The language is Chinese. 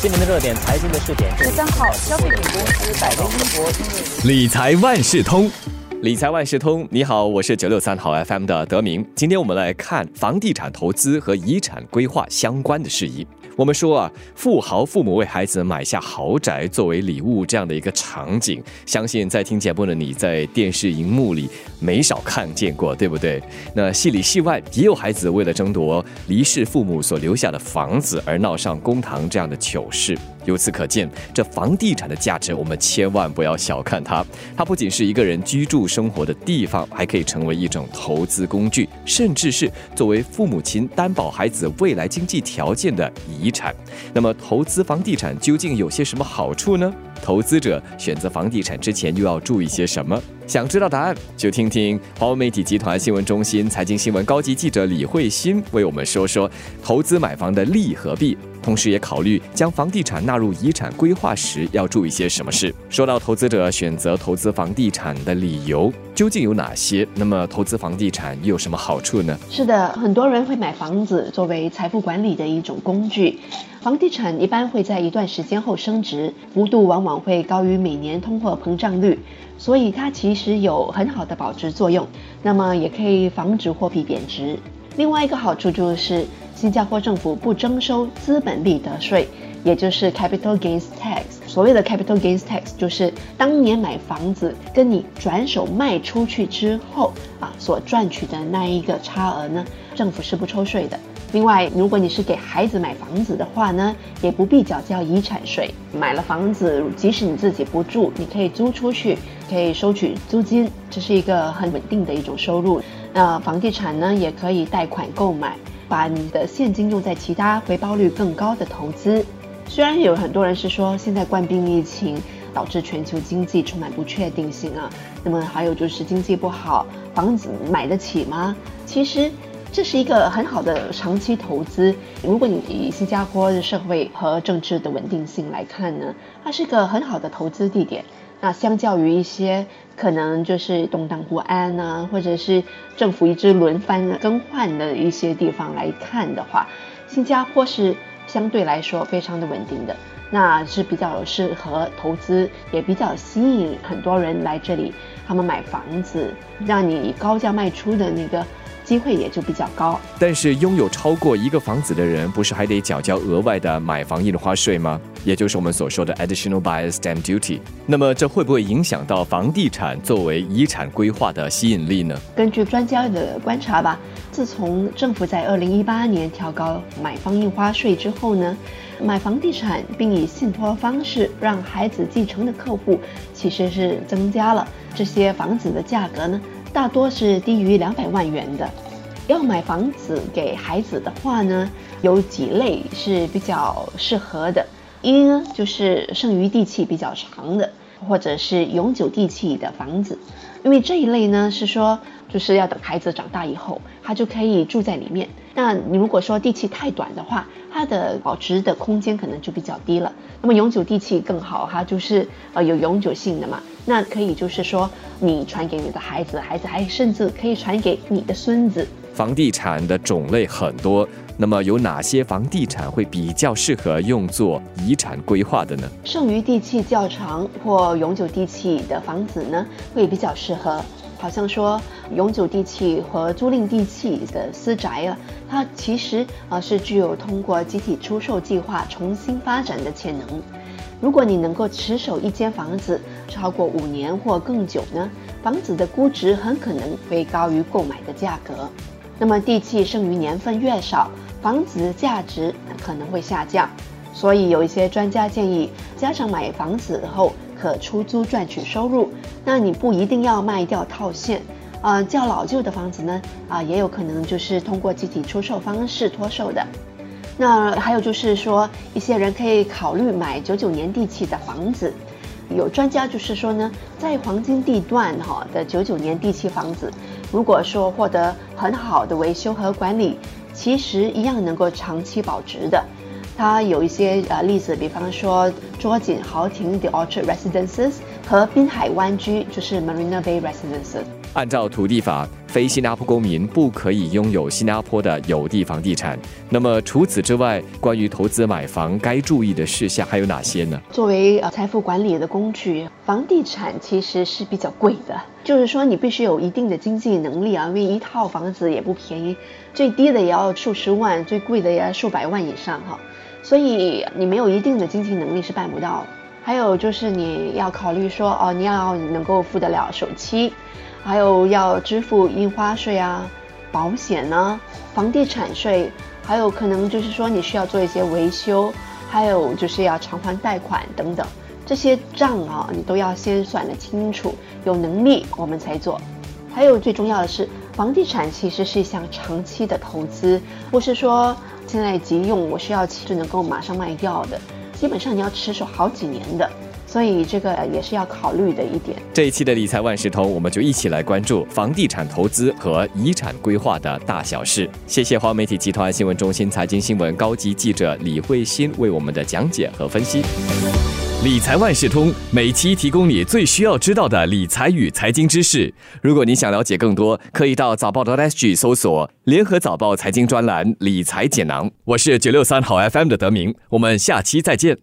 新闻的热点，财经的视点。十三号，消费品公司百威英博理财万事通，理财万事通，你好，我是九六三号 FM 的德明。今天我们来看房地产投资和遗产规划相关的事宜。我们说啊，富豪父母为孩子买下豪宅作为礼物这样的一个场景，相信在听节目的你在电视荧幕里没少看见过，对不对？那戏里戏外也有孩子为了争夺离世父母所留下的房子而闹上公堂这样的糗事。由此可见，这房地产的价值，我们千万不要小看它。它不仅是一个人居住生活的地方，还可以成为一种投资工具，甚至是作为父母亲担保孩子未来经济条件的遗产。那么，投资房地产究竟有些什么好处呢？投资者选择房地产之前又要注意些什么？想知道答案，就听听华为媒体集团新闻中心财经新闻高级记者李慧欣为我们说说投资买房的利和弊。同时，也考虑将房地产纳入遗产规划时要注意些什么事。说到投资者选择投资房地产的理由究竟有哪些？那么，投资房地产又有什么好处呢？是的，很多人会买房子作为财富管理的一种工具。房地产一般会在一段时间后升值，幅度往往会高于每年通货膨胀率，所以它其实有很好的保值作用。那么，也可以防止货币贬值。另外一个好处就是。新加坡政府不征收资本利得税，也就是 capital gains tax。所谓的 capital gains tax 就是当年买房子跟你转手卖出去之后啊所赚取的那一个差额呢，政府是不抽税的。另外，如果你是给孩子买房子的话呢，也不必缴交遗产税。买了房子，即使你自己不住，你可以租出去，可以收取租金，这是一个很稳定的一种收入。那房地产呢，也可以贷款购买。把你的现金用在其他回报率更高的投资。虽然有很多人是说现在冠病疫情导致全球经济充满不确定性啊，那么还有就是经济不好，房子买得起吗？其实这是一个很好的长期投资。如果你以新加坡的社会和政治的稳定性来看呢，它是一个很好的投资地点。那相较于一些可能就是动荡不安啊，或者是政府一直轮番更换的一些地方来看的话，新加坡是相对来说非常的稳定的，那是比较适合投资，也比较吸引很多人来这里，他们买房子，让你高价卖出的那个。机会也就比较高，但是拥有超过一个房子的人，不是还得缴交额外的买房印花税吗？也就是我们所说的 additional buyer stamp duty。那么这会不会影响到房地产作为遗产规划的吸引力呢？根据专家的观察吧，自从政府在二零一八年调高买方印花税之后呢，买房地产并以信托方式让孩子继承的客户其实是增加了。这些房子的价格呢？大多是低于两百万元的。要买房子给孩子的话呢，有几类是比较适合的。一呢，就是剩余地契比较长的，或者是永久地契的房子，因为这一类呢是说，就是要等孩子长大以后，他就可以住在里面。那你如果说地契太短的话，它的保值的空间可能就比较低了。那么永久地契更好，哈，就是呃有永久性的嘛。那可以就是说，你传给你的孩子，孩子还甚至可以传给你的孙子。房地产的种类很多，那么有哪些房地产会比较适合用作遗产规划的呢？剩余地契较长或永久地契的房子呢，会比较适合。好像说永久地契和租赁地契的私宅啊，它其实啊是具有通过集体出售计划重新发展的潜能。如果你能够持守一间房子超过五年或更久呢，房子的估值很可能会高于购买的价格。那么地契剩余年份越少，房子价值可能会下降。所以有一些专家建议，加上买房子后。可出租赚取收入，那你不一定要卖掉套现，啊，较老旧的房子呢，啊，也有可能就是通过集体出售方式脱售的。那还有就是说，一些人可以考虑买九九年地契的房子，有专家就是说呢，在黄金地段哈的九九年地契房子，如果说获得很好的维修和管理，其实一样能够长期保值的。它有一些呃例子，比方说捉紧豪庭 The Orchard Residences 和滨海湾居，就是 Marina Bay Residences。按照土地法，非新加坡公民不可以拥有新加坡的有地房地产。那么除此之外，关于投资买房该注意的事项还有哪些呢？作为呃财富管理的工具，房地产其实是比较贵的，就是说你必须有一定的经济能力啊，因为一套房子也不便宜，最低的也要数十万，最贵的也要数百万以上哈。所以你没有一定的经济能力是办不到。还有就是你要考虑说哦，你要能够付得了首期，还有要支付印花税啊、保险呢、房地产税，还有可能就是说你需要做一些维修，还有就是要偿还贷款等等，这些账啊你都要先算得清楚，有能力我们才做。还有最重要的是，房地产其实是一项长期的投资，不是说。现在急用，我需要就能够马上卖掉的，基本上你要持守好几年的，所以这个也是要考虑的一点。这一期的理财万事通，我们就一起来关注房地产投资和遗产规划的大小事。谢谢华媒体集团新闻中心财经新闻高级记者李慧欣为我们的讲解和分析。理财万事通每期提供你最需要知道的理财与财经知识。如果你想了解更多，可以到早报的 SG 搜索“联合早报财经专栏理财解囊”。我是九六三好 FM 的德明，我们下期再见。